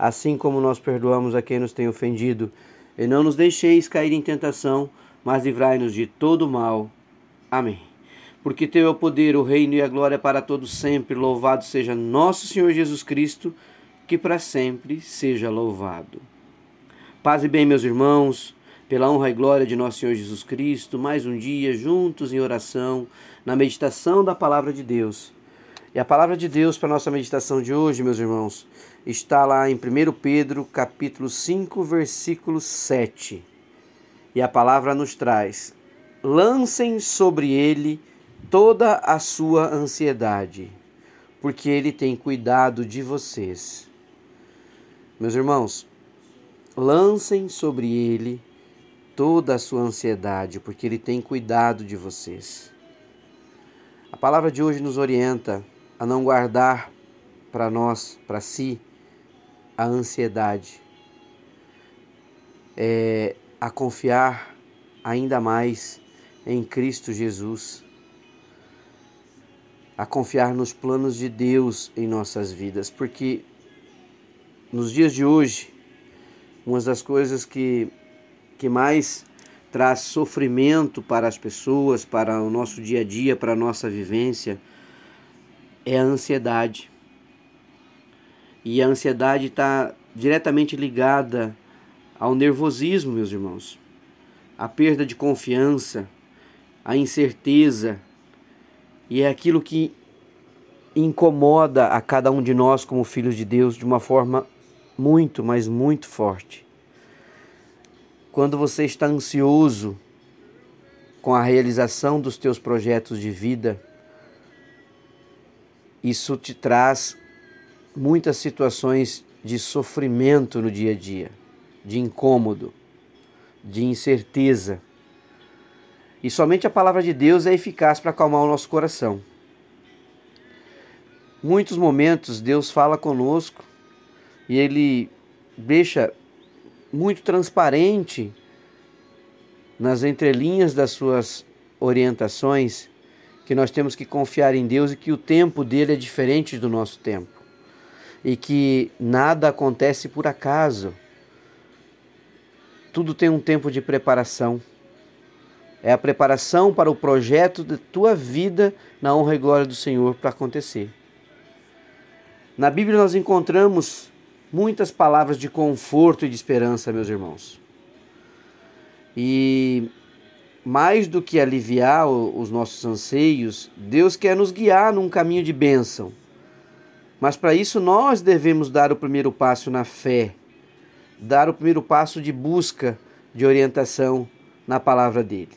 assim como nós perdoamos a quem nos tem ofendido. E não nos deixeis cair em tentação, mas livrai-nos de todo mal. Amém. Porque teu é o poder, o reino e a glória para todos sempre. Louvado seja nosso Senhor Jesus Cristo, que para sempre seja louvado. Paz e bem, meus irmãos, pela honra e glória de nosso Senhor Jesus Cristo, mais um dia juntos em oração, na meditação da palavra de Deus. E a palavra de Deus para a nossa meditação de hoje, meus irmãos, está lá em 1 Pedro, capítulo 5, versículo 7. E a palavra nos traz: lancem sobre ele toda a sua ansiedade, porque ele tem cuidado de vocês. Meus irmãos, lancem sobre ele toda a sua ansiedade, porque ele tem cuidado de vocês. A palavra de hoje nos orienta a não guardar para nós, para si, a ansiedade, é, a confiar ainda mais em Cristo Jesus, a confiar nos planos de Deus em nossas vidas, porque nos dias de hoje, uma das coisas que, que mais traz sofrimento para as pessoas, para o nosso dia a dia, para a nossa vivência, é a ansiedade. E a ansiedade está diretamente ligada ao nervosismo, meus irmãos. A perda de confiança, a incerteza. E é aquilo que incomoda a cada um de nós como filhos de Deus de uma forma muito, mas muito forte. Quando você está ansioso com a realização dos teus projetos de vida, isso te traz muitas situações de sofrimento no dia a dia, de incômodo, de incerteza. E somente a palavra de Deus é eficaz para acalmar o nosso coração. Muitos momentos Deus fala conosco e Ele deixa muito transparente nas entrelinhas das suas orientações que nós temos que confiar em Deus e que o tempo dele é diferente do nosso tempo. E que nada acontece por acaso. Tudo tem um tempo de preparação. É a preparação para o projeto da tua vida na honra e glória do Senhor para acontecer. Na Bíblia nós encontramos muitas palavras de conforto e de esperança, meus irmãos. E mais do que aliviar os nossos anseios, Deus quer nos guiar num caminho de bênção. Mas para isso nós devemos dar o primeiro passo na fé, dar o primeiro passo de busca de orientação na palavra dele.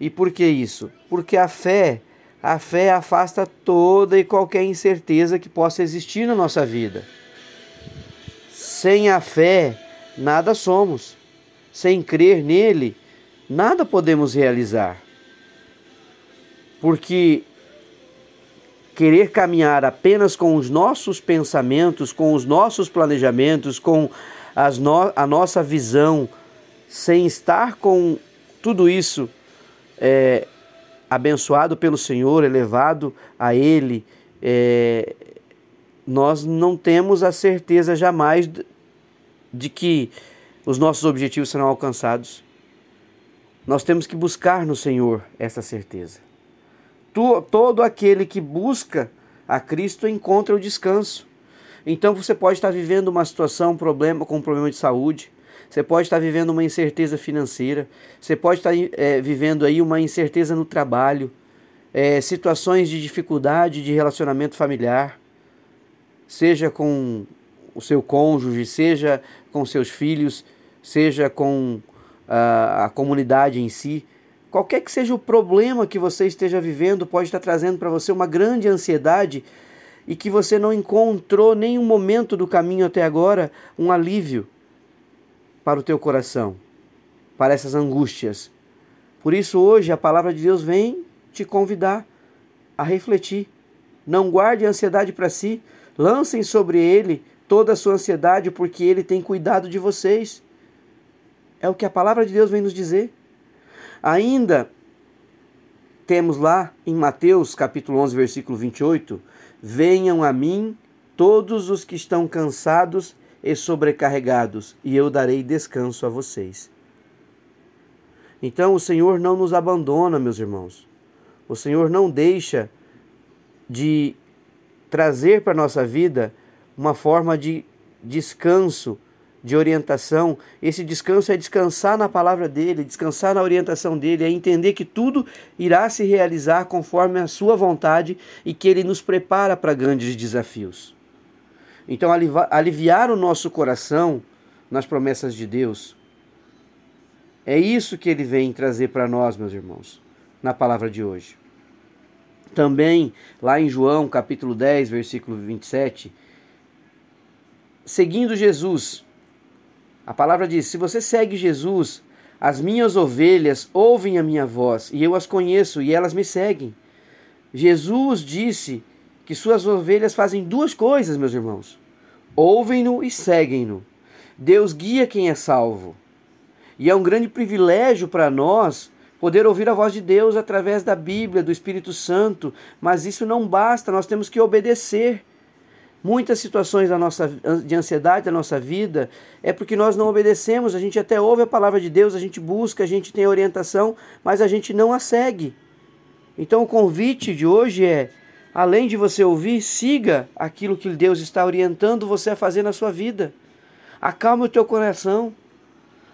E por que isso? Porque a fé, a fé afasta toda e qualquer incerteza que possa existir na nossa vida. Sem a fé, nada somos. Sem crer nele, nada podemos realizar. Porque querer caminhar apenas com os nossos pensamentos, com os nossos planejamentos, com no a nossa visão, sem estar com tudo isso é, abençoado pelo Senhor, elevado a Ele, é, nós não temos a certeza jamais de que os nossos objetivos serão alcançados. Nós temos que buscar no Senhor essa certeza. Todo aquele que busca a Cristo encontra o descanso. Então você pode estar vivendo uma situação, um problema com um problema de saúde, você pode estar vivendo uma incerteza financeira, você pode estar é, vivendo aí uma incerteza no trabalho, é, situações de dificuldade de relacionamento familiar, seja com o seu cônjuge, seja com seus filhos, seja com a, a comunidade em si. Qualquer que seja o problema que você esteja vivendo, pode estar trazendo para você uma grande ansiedade e que você não encontrou nenhum momento do caminho até agora um alívio. para o teu coração, para essas angústias. Por isso, hoje, a palavra de Deus vem te convidar a refletir. Não guarde a ansiedade para si, lancem sobre ele toda a sua ansiedade, porque ele tem cuidado de vocês. É o que a palavra de Deus vem nos dizer. Ainda temos lá em Mateus capítulo 11, versículo 28, venham a mim todos os que estão cansados e sobrecarregados, e eu darei descanso a vocês. Então o Senhor não nos abandona, meus irmãos. O Senhor não deixa de trazer para a nossa vida uma forma de descanso, de orientação. Esse descanso é descansar na palavra dele, descansar na orientação dele, é entender que tudo irá se realizar conforme a sua vontade e que ele nos prepara para grandes desafios. Então, aliviar o nosso coração nas promessas de Deus, é isso que ele vem trazer para nós, meus irmãos, na palavra de hoje. Também, lá em João, capítulo 10, versículo 27, seguindo Jesus, a palavra diz: Se você segue Jesus, as minhas ovelhas ouvem a minha voz, e eu as conheço, e elas me seguem. Jesus disse que suas ovelhas fazem duas coisas, meus irmãos: ouvem-no e seguem-no. Deus guia quem é salvo. E é um grande privilégio para nós poder ouvir a voz de Deus através da Bíblia, do Espírito Santo, mas isso não basta, nós temos que obedecer. Muitas situações da nossa, de ansiedade da nossa vida é porque nós não obedecemos, a gente até ouve a palavra de Deus, a gente busca, a gente tem orientação, mas a gente não a segue. Então o convite de hoje é, além de você ouvir, siga aquilo que Deus está orientando você a fazer na sua vida. Acalme o teu coração.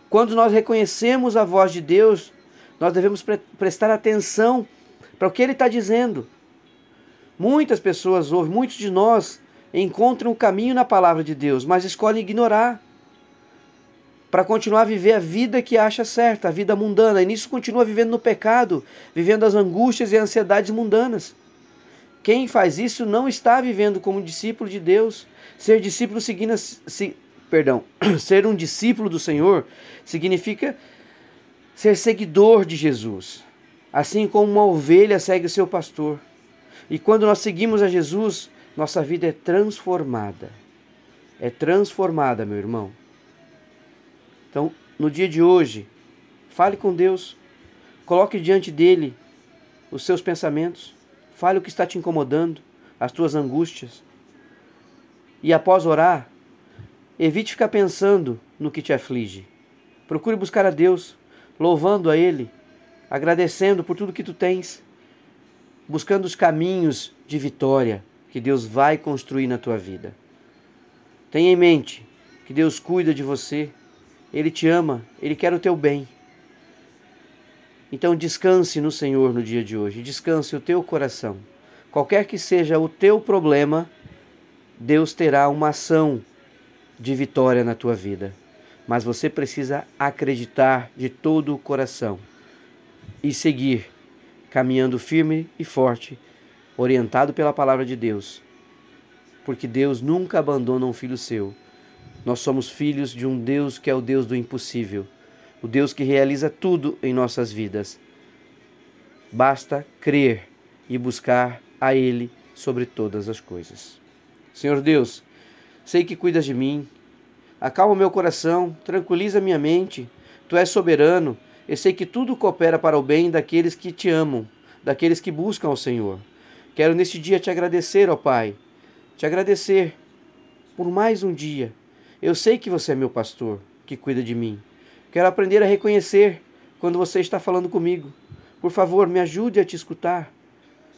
Quando nós reconhecemos a voz de Deus, nós devemos pre prestar atenção para o que Ele está dizendo. Muitas pessoas ouvem, muitos de nós encontram o caminho na palavra de Deus, mas escolhem ignorar para continuar a viver a vida que acha certa, a vida mundana, e nisso continua vivendo no pecado, vivendo as angústias e ansiedades mundanas. Quem faz isso não está vivendo como discípulo de Deus. Ser discípulo seguindo, se, perdão, ser um discípulo do Senhor significa ser seguidor de Jesus, assim como uma ovelha segue o seu pastor. E quando nós seguimos a Jesus, nossa vida é transformada. É transformada, meu irmão. Então, no dia de hoje, fale com Deus, coloque diante dele os seus pensamentos, fale o que está te incomodando, as tuas angústias. E após orar, Evite ficar pensando no que te aflige. Procure buscar a Deus, louvando a Ele, agradecendo por tudo que tu tens, buscando os caminhos de vitória que Deus vai construir na tua vida. Tenha em mente que Deus cuida de você, Ele te ama, Ele quer o teu bem. Então descanse no Senhor no dia de hoje, descanse o teu coração. Qualquer que seja o teu problema, Deus terá uma ação de vitória na tua vida. Mas você precisa acreditar de todo o coração e seguir caminhando firme e forte, orientado pela palavra de Deus. Porque Deus nunca abandona um filho seu. Nós somos filhos de um Deus que é o Deus do impossível, o Deus que realiza tudo em nossas vidas. Basta crer e buscar a Ele sobre todas as coisas. Senhor Deus, Sei que cuidas de mim. Acalma meu coração, tranquiliza minha mente. Tu és soberano e sei que tudo coopera para o bem daqueles que te amam, daqueles que buscam ao Senhor. Quero neste dia te agradecer, ó Pai, te agradecer por mais um dia. Eu sei que você é meu pastor, que cuida de mim. Quero aprender a reconhecer quando você está falando comigo. Por favor, me ajude a te escutar,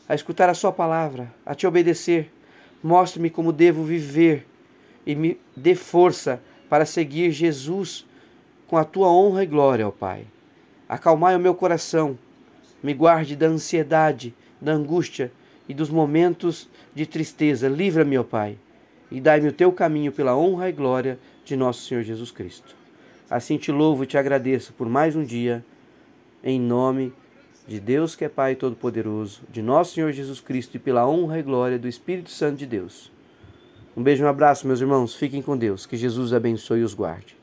a escutar a Sua palavra, a te obedecer. Mostre-me como devo viver e me dê força para seguir Jesus com a tua honra e glória, ó Pai. Acalmai o meu coração, me guarde da ansiedade, da angústia e dos momentos de tristeza. Livra-me, ó Pai, e dai-me o teu caminho pela honra e glória de nosso Senhor Jesus Cristo. Assim te louvo e te agradeço por mais um dia, em nome de Deus que é Pai Todo-Poderoso, de nosso Senhor Jesus Cristo e pela honra e glória do Espírito Santo de Deus. Um beijo e um abraço, meus irmãos. Fiquem com Deus. Que Jesus abençoe e os guarde.